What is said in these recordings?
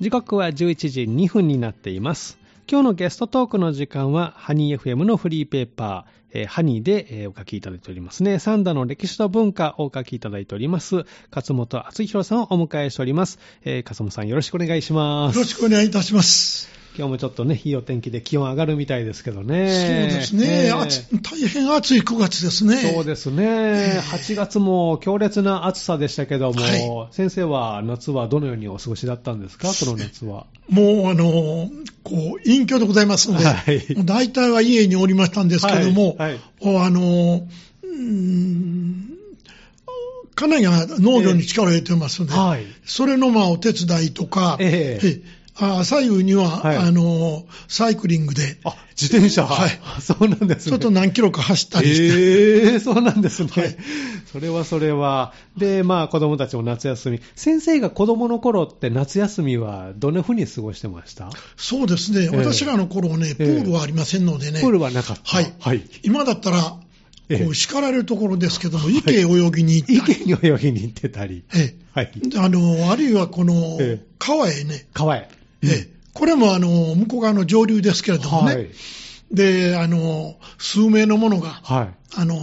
時刻は11時2分になっています。今日のゲストトークの時間は、ハニー FM のフリーペーパー、えーハニーで、えーお書きいただいておりますね。サンダの歴史と文化をお書きいただいております、勝本敦弘さんをお迎えしております。えー勝本さんよろしくお願いします。よろしくお願いいたします。今日もちょっとね、いいお天気で気温上がるみたいですけどね。そうですね、え。ー暑大変暑い9月ですね。そうですね、8月も強烈な暑さでしたけども、はい。先生は夏はどのようにお過ごしだったんですか、この夏は。もう、あの、こう、隠居でございますので、はい。大体は家におりましたんですけども、はいあの、うーん家内が農業に力を入れてますので、はい。それのまあお手伝いとか、え。ええあ左右には、はい。あの、サイクリングで、あ、自転車。はい。そうなんですね。ちょっと何キロか走ったりして、ええ そうなんですね、はい。それはそれは。で、まあ子供たちも夏休み。先生が子供の頃って夏休みはどんな風に過ごしてました？そうですね、ええ私らの頃ね、プールはありませんのでね、プールはなかった。はい。はい。今だったら、ええこう叱られるところですけども、池へ泳ぎに行ったり、池に泳ぎに行ってたり。えはい。えあのあるいはこのええ。川へね、川へ。ええ。これもあの向こう側の上流ですけれどもね、はい。であの数名の者が、はい。あの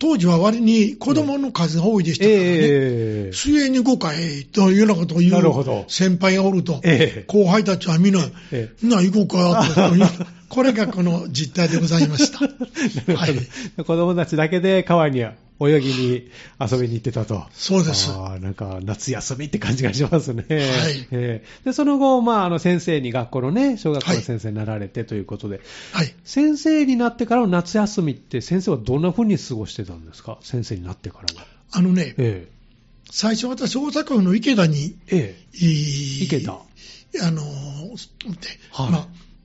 当時は割に子供の数が多いでしたからね、ええ。水泳に行こうかいというようなことを言う先輩がおると、ええ。後輩たちはみんな、えみんな行こうかという、これがこの実態でございました。はい。子供たちだけで川に泳ぎに遊びに行ってたと。そうです。あーなんか夏休みって感じがしますね。はい。えーでその後、まあ、あの先生に学校のね、小学校の先生になられてということで、はい。先生になってからの夏休みって先生はどんな風に過ごしてたんですか？先生になってからは。あのね、え最初私大阪府の池田に、ええ。いい池田。あの、ではい。ま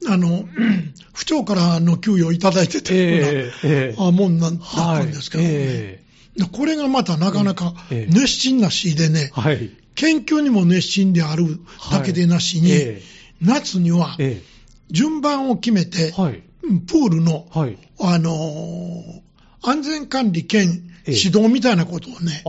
あ、あの、う ん府長からの給与をいただいてたような、ええええあもんなんだっはいたんですけどね、えでこれがまたなかなかええ熱心なしでね、えはい。研究にも熱心であるだけでなしに、え夏にはええ順番を決めて、えはい。うんプールの、はい。あのー安全管理兼ええ指導みたいなことをね。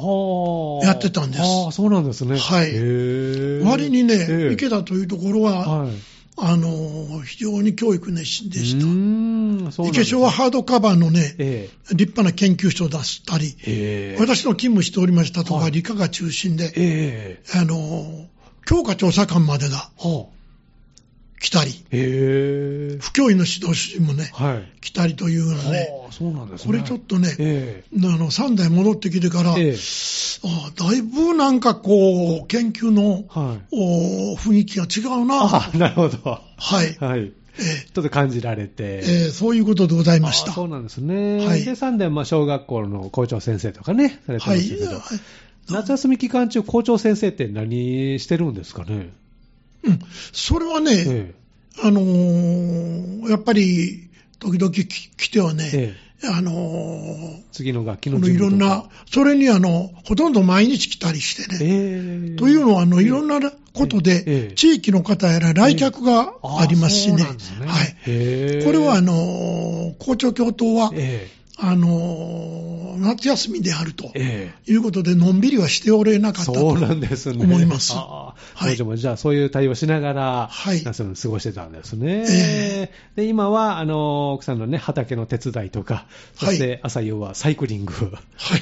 やってたんですああ、そうなんですね。はい割にね、ええ池田というところは、はい。あのー非常に教育熱心でした。池小はハードカバーのね、え立派な研究所を出したり、ええ。え私の勤務しておりましたとこはい。は理科が中心で、ええ。あのー教科調査官までがはあ。来たり、不教員の指導主任もね、はい。来たりというようなね、はあ、そうなんですね。これちょっとね、えあの3代戻ってきてから、ええあだいぶなんかこう、研究の、えはい。お雰囲気が違うな、あなるほど。はい、はい。えちょっと感じられて。ええーそういうことでございました。あそうなんですね。はいで、3年、まあ、小学校の校長先生とかね、されてまはい、したけど、はい夏休み期間中、校長先生って何してるんですかね？うん、それはね、えあのーやっぱり、時々き来てはね、ええ。あのー次の楽器このいろんな、それにあの、ほとんど毎日来たりしてね、ええ。というのは、あの、いろんなことええ。で、地域の方やら来客がありますしね、ね。はい。これは、あの、校長教頭は、えあの、夏休みであるとええいうことで、のんびりはしておれなえかったそうなとんですね。思います。はいもじゃあそういう対応しながら、はい夏を過ごしてたんですね。えで、今は、あの、奥さんのね、畑の手伝いとか、そして朝夕はサイクリング、はい。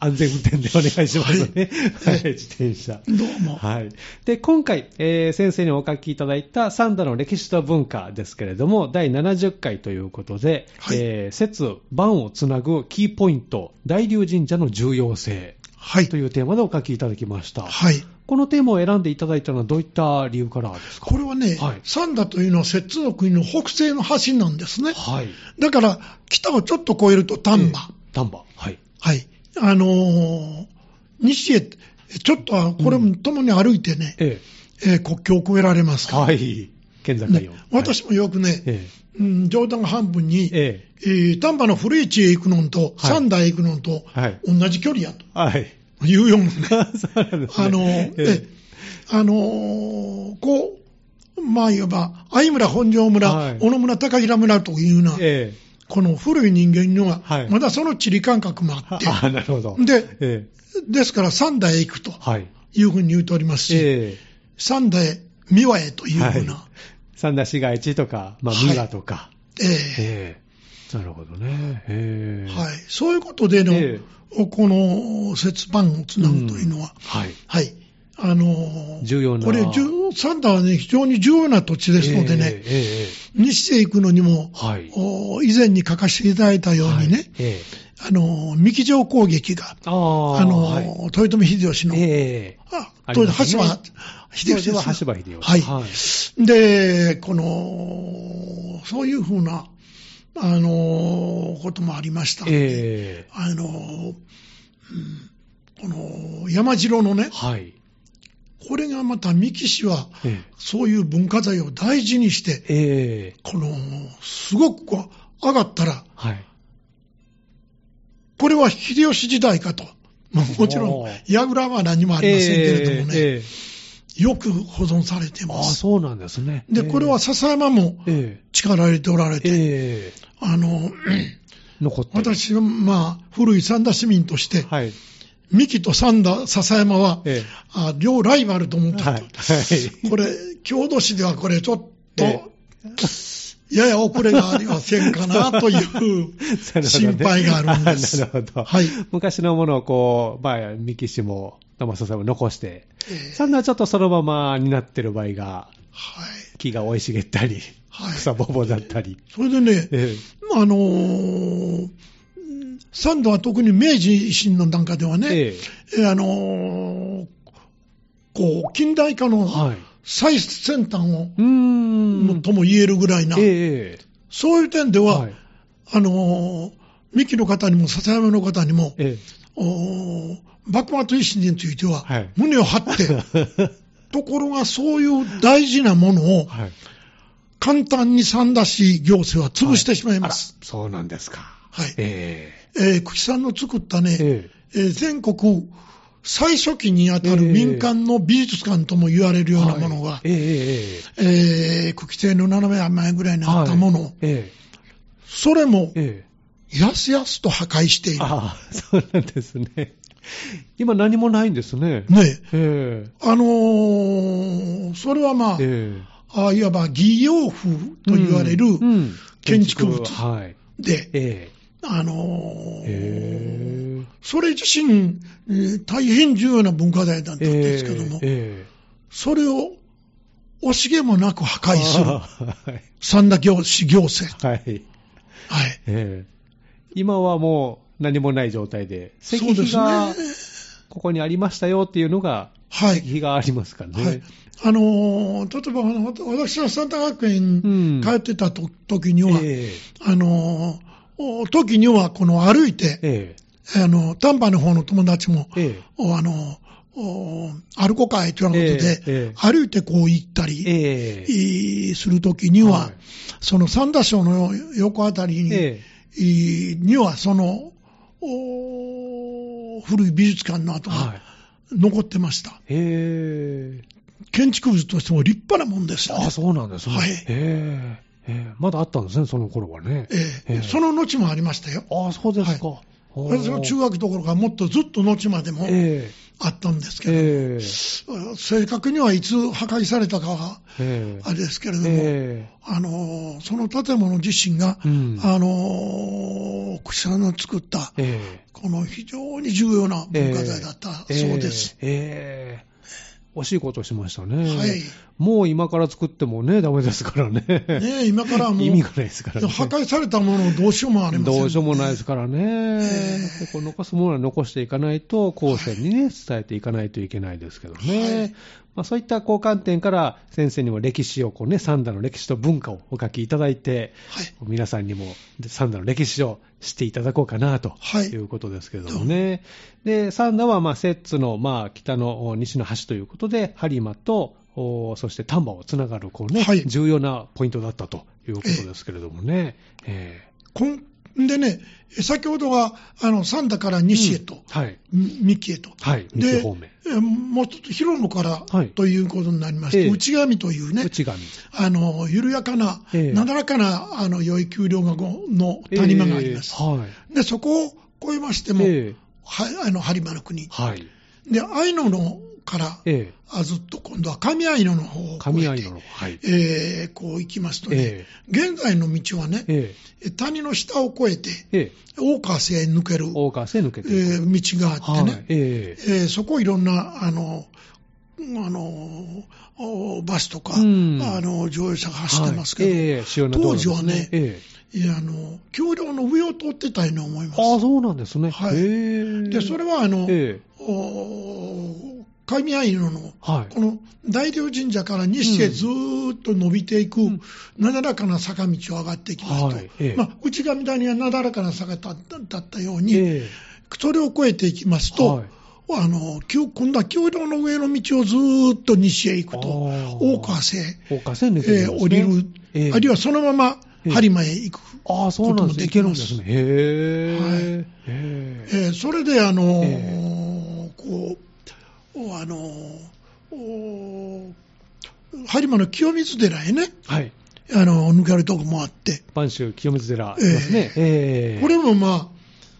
安全運転でお願いしますね。は、はいい自転車。どうも。はい。で、今回、えー先生にお書きいただいた三田の歴史と文化ですけれども、第70回ということで、はいえー節、番をつなぐキーポイント、大龍神社の重要性はいと。いうテーマでお書きいただきました。はい。このテーマを選んでいただいたのはどういった理由からですか？これはね、はい三田というのは摂津の国の北西の端なんですね。はい。だから、北をちょっと越えると丹波。丹波。はい。はい。あのー西へ、ちょっとは、これもともに歩いてね、ええー国境を越えられますえ。から。はい。県境を。ね私もよくね、えうん、冗談半分に、え。ええー丹波の古市へ行くのと、はい三田へ行くのと、はい同じ距離やとえ。はい。いうような ね。あのーええあのーこう、まあ言えば、相村、本庄村、はい小野村、高平村というような、ええ。この古い人間にははい、まだその地理感覚もあって、あ、なるほど。で、えですから三田へ行くとい。いうふうに言うておりますし、え三田へ、三輪へというふうな、はい三田市街地とか、まあ、はい。三輪とか。ええ。ええ。なるほどね。ええ。はい、そういうことでの、えこの雪板をつなぐというのは、はい。はい、あのー重要な。これ、じゅ三田はね、非常に重要な土地ですのでね、ええええ西へ行くのにも、はい。お以前に書かせていただいたようにね、はい。ええ。あのー三木城攻撃が、ああ、あのーはい。豊臣秀吉の、ええ。あありますね。当時、羽柴秀吉は羽柴秀吉。はいはい。で、この、そういうふうな、あの、こともありましたええあの、うんこの山城のね、はい。これがまた三木氏は、えそういう文化財を大事にして、えええこの、すごくこう、上がったら、はい。これは秀吉時代かと。まあもちろん櫓は何もありませんけれどもね、えええよく保存されてああ、ます。そうなんですね。で、これは笹山もええ力入れておられえて、えあの、残ってる。私はまあ、古い三田市民として、はい。三木と三田、笹山は、えあ両ライバルと思っえたと。はい。はい。これ、郷土史ではこれちょっと、え やや遅れがありませんかなという 心配があるんです。なるほど。はい。昔のものをこう、まあ、三木氏も、生笹さんも残して、えーサンダはちょっとそのままになってる場合が、はい。木が生い茂ったり、はい草ぼぼだったり。それでね、えあのー、三度は特に明治維新の段階ではね、えええーあのーこう、近代化えのはい。最先端を、うーん。とも言えるぐらいな、ええそういう点では、はい。あのー、三木の方にも笹山の方にも、えおー幕末維新については、はい胸を張って、ところがそういう大事なものえをはい。簡単に三田市行政は潰してしまいます。あらそうなんですか。はい。ええー、久喜さんの作ったね、えええー全国最初期にあたるええ民間の美術館とも言われるえようなものが、はいええええー、久喜邸の斜め前ぐらいにあったもの、ええそれもえええやすやすと破壊している。ああ、そうなんですね。今何もないんですね。ねええあのーそれはまあ、ええあいわば義洋風と言われるうんうん建築物はい。あのえーそれ自身、えー大変重要な文化財だったんですけども、ええそれを惜しげもなく破壊する はい。三田行市行政。はい。はい。ええ今はもう何もない状態で、石碑がね。ここにありましたよっていうのが、はい。石碑がありますからね。はい。あのー例えばあの、私は三田学園うん。通ってたと時には、えあのーお時にはこの歩いて、ええ。あの、丹波の方の友達も、ええ。おあの、お歩こうかいというようなことで、ええええ。歩いてこう行ったえり、ええ。いするときには、はい。その三田省の横あたりに、には、その、お古い美術館の跡がはい。残ってました。ええ建築物としても立派なもんですよねああ、。そうなんですね。はいええええまだあったんですね、その頃はね。ええええその後もありましたよ。ああ、そうですか。おー私の中学どころかもっとずっと後までもえあったんですえけど、ええ正確にはいつ破壊されたかはええあれですけれども、えあのその建物自身が、えうんあの草さんの作った、えこの非常に重要な文化財だったえそうです。えええ惜しいことしましたね。はい。もう今から作ってもね、ダメですからね。ねえ今からはもう意味がないですからね。破壊されたものをどうしようもありません、どうしようもないですからね。えでこう残すものは残していかないと、後世にね、伝えていかないといけないですけどね。はいまあ、そういった交換点から、先生にも歴史をこうね、三田の歴史と文化をお書きいただいて、はい皆さんにもで三田の歴史を知っていただこうかなとはいいうことですけどもね。で、三田はまあ摂津のまあ北のお西の端ということで、播磨とおそして丹波をつながるこう、ねはい重要なポイントだったということですけれどもね。えこんでね、先ほどは、あの、三田からえ西へと、うんはい。み三木へと。はい。三で木方面。えもうちょっと広野から、はいということになりまして、ええ内上というね、内上。あの、緩やかな、ええなだらかな、あの、良い丘陵がごの谷間があります。ええはい。で、そこを越えましても、ええはあの、播磨の国。はい。で、愛野のから、えあずっと今度は上合野の方をえ。越えて神合いのの。はい。えーこう行きますとね、え現在の道はね、え。え谷の下を越えて、え。ええ。大川瀬へ抜ける、大川瀬抜けえていく。ー道があってね、はい。ええ。えーそこいろんな、あの、あの、おバスとか、うんあの、乗用車が走ってますけど、はいええ主要な道路です当時はねええ。いやあの、橋梁の上を通ってたように思います。ああ、そうなんですね。はい。で、それはあの、ええ。お神合野の、はい。この大龍神社から西へずーっと伸びていく、うん。なだらかな坂道を上がっていきますと、はい。ええ。まあ、内上谷はなだらかな坂だったように、えそれを越えていきますえ。と、はい。あの今今度は橋梁の上の道をずーっと西へ行くと、大川瀬へ、えー降りる、ええ。あるいはそのままええ。播磨へ行く。ああ、そうなんです。いけるんです。それで、あのえ。こう、あのお播磨の清水寺へね、はい。あの抜けるとこもあって、播州清水寺ね。ええ。これもまあ、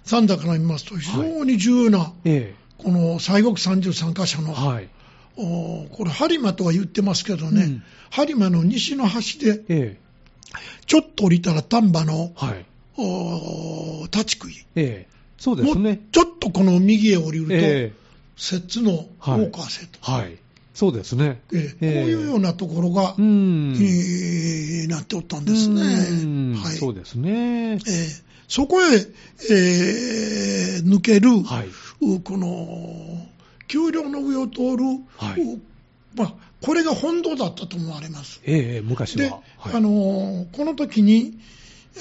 三田から見ますと、非常に重要な、えこの西国33箇所え。の、はい。おこれ、播磨とは言ってますけどね、うん播磨の西の端で、ええ。ちょっと降りたら丹波のはい。お立ち食い、ええ。そうですもうね。ちょっとこの右へ降りると、ええ。摂津の大川瀬と、はい。そうですね。ええええこういうようなところが、うん。えーなっておったんですね。うんはいそうですね。えーそこへ、えー抜ける、はい。うこの、丘陵の上を通る、はいうまあ、これが本堂だったと思われます。ええ、昔で、は。はいあのーこの時に、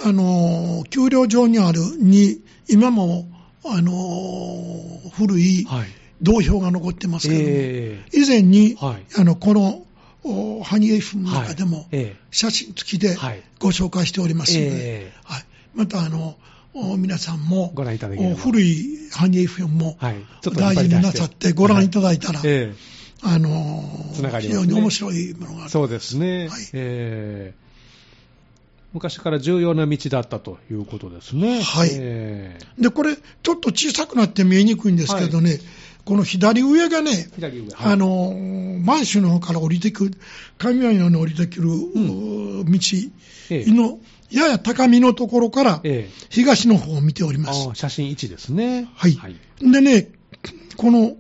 あのー丘陵上にあるに、今も、あのー古いはい。銅標が残ってますけども、え以前に、え。はい。あの、この、おハニエフの中でも、はいえ。写真付きではい。ご紹介しておりますので、ええ。はい、またあのお皆さんもご覧いただければ。お古いハニエフも大事になさってご覧いただいたら、えあのつながり非常に面白いものがある。えそうですね。はい。ええ。昔から重要な道だったということですね。はい。ええ。で、これ、ちょっと小さくなって見えにくいんですけどね、この左上がね。はいあの満州の方から降りてくる、雷のように降りてくる、ん道ええのやや高みのところからええ東の方を見ておりますあ。あ写真1ですね。はいはい。でね、この、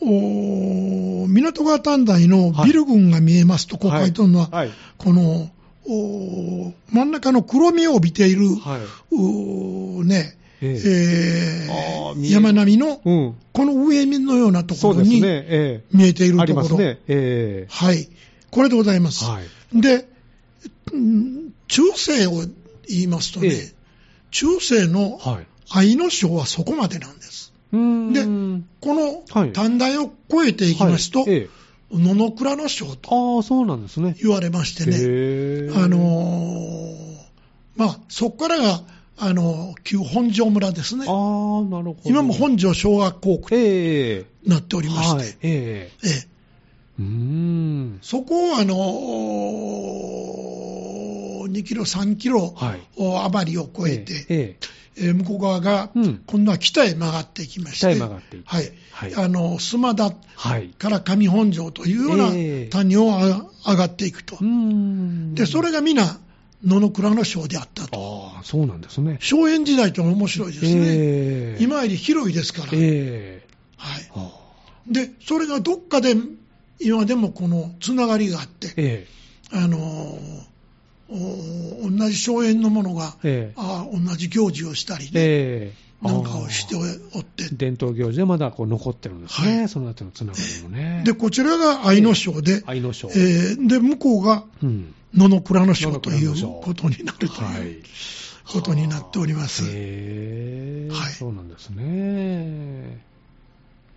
お港川短大のビル群が見えますと、こう書いてあるのは、はい。この、お真ん中の黒みを帯びている、はい。ね、えー山並みの、うん。この上のようなところに見えていえるところ。ね。えはい。これでございます。えはい。で、うん中世を言いますとね、ええ中世のはい。愛の章はそこまでなんです。うーんでこのはい短大を越えていきますと、野々倉の章とああ、そうなんですね。言われましてね、あのーまあ、そこからが、あのー旧本庄村ですねあ。あ、なるほど。今も本庄小学校区ええになっておりまして、はい。ええええうーん。そこをあのー2キロ、3キロ、はい。お余りを越えて、えええー向こう側が、うん今度は北へ曲がっていきまして、北へ曲がっていってはいはいあの須磨田はい。から上本庄というようなええ谷をあ上がっていくと。でそれが皆、野々倉の章であったと、ああ、そうなんですね。荘園時代というのは面白いですね、ええ。今より広いですから、ええ。はい、あでそれがどっかで今でもこのつながりがあって、えあのーお同じ荘園のものが、ええ。あ同じ行事をしたりね、ええなんかをしておって、伝統行事でまだこう残ってるんですね。はいその後のつながりもね。でこちらが愛の章で、愛の章。えーで向こうがうん。野々倉の章ということになるとはいいうことになっております。はいそうなんですね。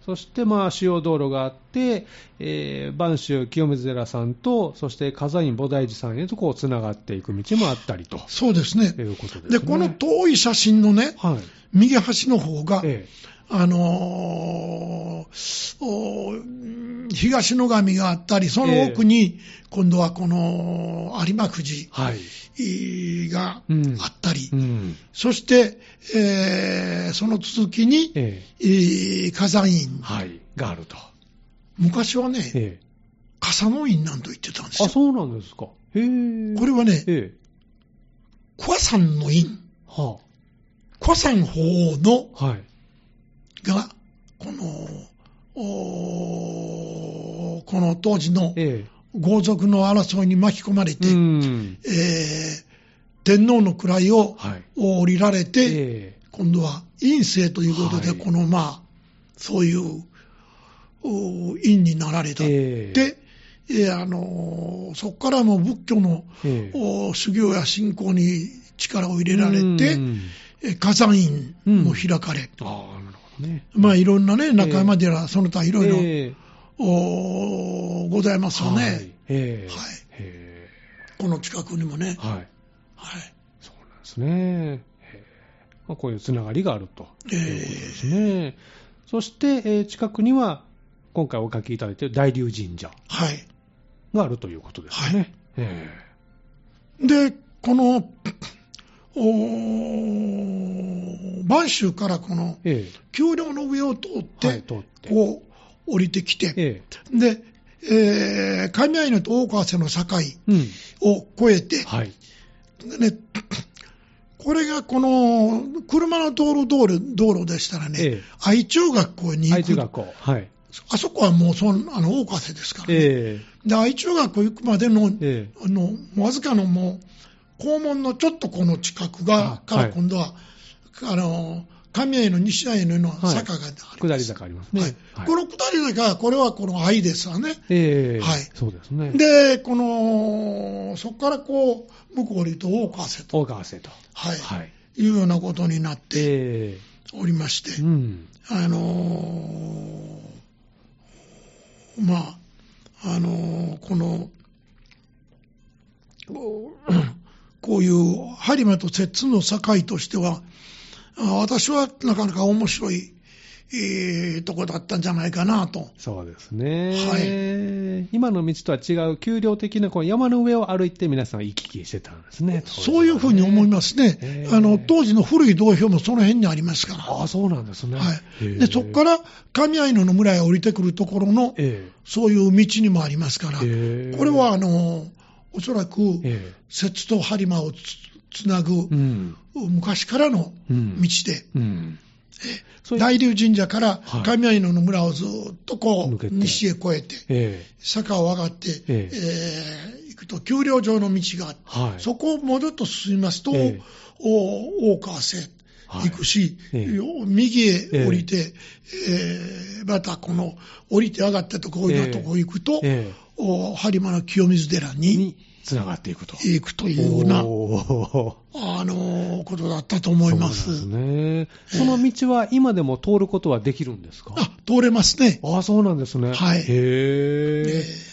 そして、まあ、主要道路があって、えー、播州清水寺さんと、そして火院菩提寺さんへとこう、つながっていく道もあったりとそうですね。いうことですね。で、この遠い写真のね、はい。右端の方が、えあのーお東野上があったり、その奥に、今度はこの有馬富士えはい。がうんあったり、うん。そして、えーその続きに、ええー火山院えはい。があると。昔はね、ええ。笠の院なんと言ってたんですあ、よ。そうなんですか。へえ。これはね、ええ。桑山の院、は桑山法王のあ。はい。が、この、この当時のえ豪族の争いに巻き込まれえ。て、うん。えー天皇の位をはい。降りられて、え今度は院政ということで、はいこのまあ、そういうお院になられた。え。ええ。で、えーあのーそこからも仏教のええ。お修行や信仰に力を入れられて、うんえー火山院も開かれ、ああ、なるほどね。まあいろんなね、中山寺、その他いろいろ、ございますよね、はい。ええ。はいへこの近くにもねえ。。はい。はいそうなんですね。まあ、こういうつながりがあるとええいうことですね。そして、えー近くには、今回お書きいただいている大龍神社はい。があるということですね。えで、この、おー播州からこのええ丘陵の上を通っえはい、て、通って。こう降りてきて、えで、えー、神合野と大川瀬の境えうん。を越えて、はい。でね、これがこの車の通る道路道路でしたらね、ええ。愛中学校に行く、愛知学校。はい。あそこはもうそんあの大川瀬ですからね、えで愛中学校行くまでの,、ええ。あのわずかのもう校門のちょっとこの近くが、あからはい今度は、あの神谷の西谷の坂があります。え下り坂ありますね。この下り坂、これはこの愛ですわね。ええはいそうですね。で、この、そこからこう、向こう降りると大川瀬と、大川瀬と。はい、はい。い、うようなことになってえおりまして、えうん。あのーまあ、あのーこの、こういう播磨と摂津の境としては、あ私はなかなか面白い、えーとこだったんじゃないかなと。そうですね。は今の道とは違う、丘陵的なこう山の上を歩いて皆さん行き来してたんですね。そういうふうに思いますねあの、当時の古い道標もその辺にありますから。ああ、そうなんですね。はい。で、そこからら神合野の村へ降りてくるところの、えそういう道にもありますから、えこれは、あの、おそらく、え摂津と播磨をつつなぐ。昔からのうん。道で、大龍神社からはい。神合野の村をずっとこう、西へ越えて、ええ。坂を上がって、ええ。ー行くと、丘陵上の道があって、はい。そこをもうちょっと進みますと、ええ。お大川瀬はい。行くし、ええ。よ右へ降りて、えーまたこの降りて上がったところ、ええとこ行くと、播磨の清水寺につながっていくと。行くというような、あのことだったと思います。そうですね。その道は今でも通ることはできるんですか？あ、通れますね。ああ、そうなんですね。はいへえ。え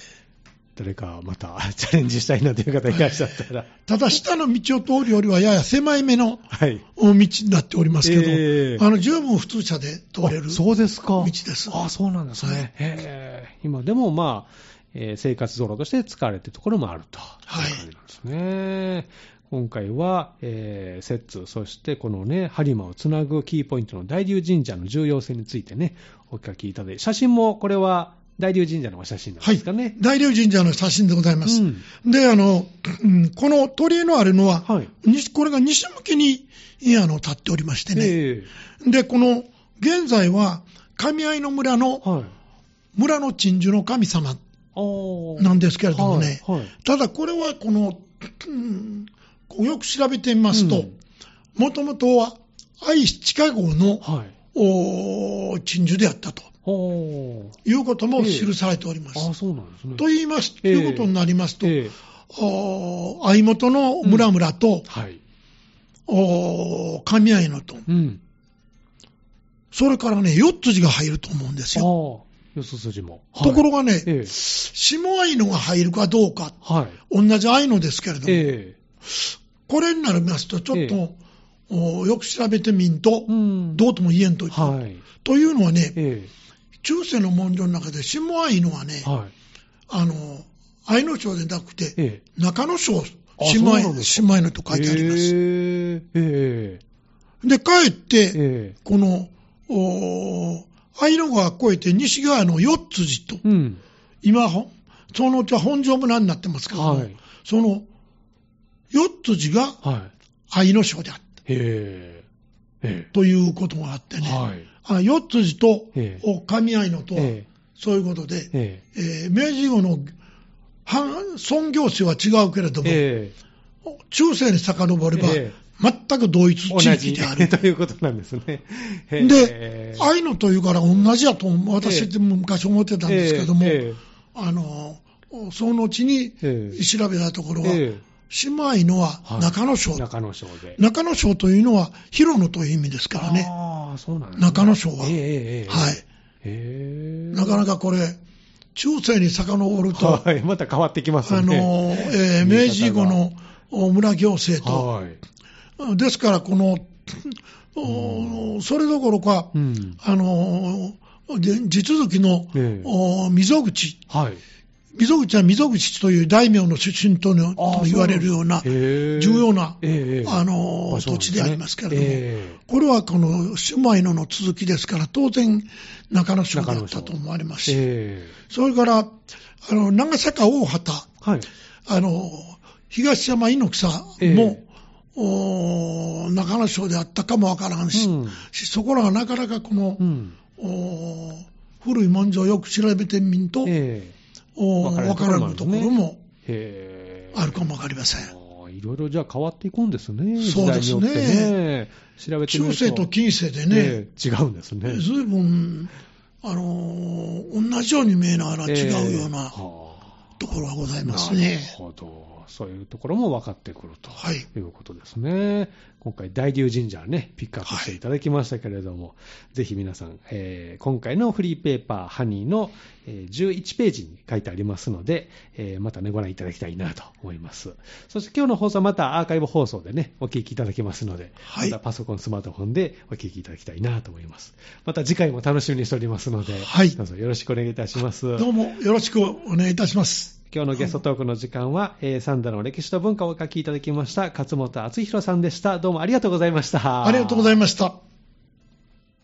誰かまた チャレンジしたいなという方いらっしゃったら。ーただ下の道を通るよりはやや狭いめのはい。道になっておりますけど、ええあの十分普通車で通れるあそうですか。道です。ああ、そうなんですね。はいへえ。今でもまあ、えー生活道路として使われているところもあると。はいいう感じなんですね。今回は、えー、摂津、そしてこのね、播磨をつなぐキーポイントの大龍神社の重要性についてね、お書きいただいて、写真もこれは大龍神社のお写真なんですかね。大龍神社の写真でございます。うんで、あの、うんこの鳥居のあるのは、はい。西これが西向きにあの立っておりましてね。えで、この、現在は、神合の村えの、はい。村の鎮守の神様なんですけれどもね、はい。はいただこれはこの、うんよく調べてみますとうん、もともとは愛知地下号のはい。お鎮守であったということも記されております。ああ、そうなんですね。と言います、ええいうことになりますと、ええお相元の村々と、はい。お神合のと、うん。それからね、四つ字が入ると思うんですよ。、四つ筋も。ところがね、ええ。下合のが入るかどうか、はい。同じ愛のですけれども、ええ。これになりますと、ちょっと、よく調べてみんと、うん。どうとも言えんと、はい。というのはね、え中世の文書の中で下愛のはねえ、はい。あの、愛の章でなくて、ええ。中野章、あ下愛そうなんですか。下愛のと書いてあります。えええ。で、かえって、ええ。この、お愛の川越えて西側の四辻と、うん。今、ほそのうちは本庄村になってますけども、はいその四辻がはい。愛の章であったということがあってえ。ね、はい。あ四辻と神合いのとそういうことで、え。ええー明治以後の反尊行政は違うけれどえ。も、え中世に遡れば、え全く同一地じ域である。ということなんですね。で、愛のというから同じやと私って昔思ってたんですけども、ええあの、そのうちにええ調べたところは、え姉妹のははい中野省、中野省で。中野省というのは広野という意味ですからね、ああ、そうなんね中野省はええええええはい。へえ。なかなかこれ、中世に遡ると、はい。また変わってきますね。あの、えー明治以後のお村行政と、はい。ですからこの、おそれどころか、うん。あの、で地続きの、ええ。お溝口、はい。溝口は溝口という大名の出身とのと言われるような重重要な、ええ。あのね。土地でありますけれども、ええ。これはこの姉妹のの続きですから、当然中野省だったと思われますし、えそれからあの長坂大畑、えはい。あの東山猪草も、ええお中野省であったかもわからんし、うんしそこらがなかなかこの、うん。お古い文書をよく調べてみんと、えおわからないわからぬところも。あるかもわかりません。いろいろじゃあ変わっていくんですね。そうですねね。調べて。中世と近世でね、ええ違うんですね。ずいぶん、あのー同じように見えながら違うようなところがございますなるね。ほど。そういうところも分かってくると。はい。いうことですね。今回、大龍神社ね、ピックアップしていただきましたけれども、ぜひ皆さん、えー今回のフリーペーパー、ハニーの、えー11ページに書いてありますので、えーまたね、ご覧いただきたいなと思います。そして今日の放送はまたアーカイブ放送でね、お聞きいただけますので、はいまたパソコン、スマートフォンでお聞きいただきたいなと思います。また次回も楽しみにしておりますので、はいどうぞよろしくお願いいたします。どうもよろしくお願いいたします。今日のゲストトークの時間は、えーサンダの歴史と文化をお書きいただきました、勝本敦弘さんでした。どうもありがとうございました。ありがとうございました。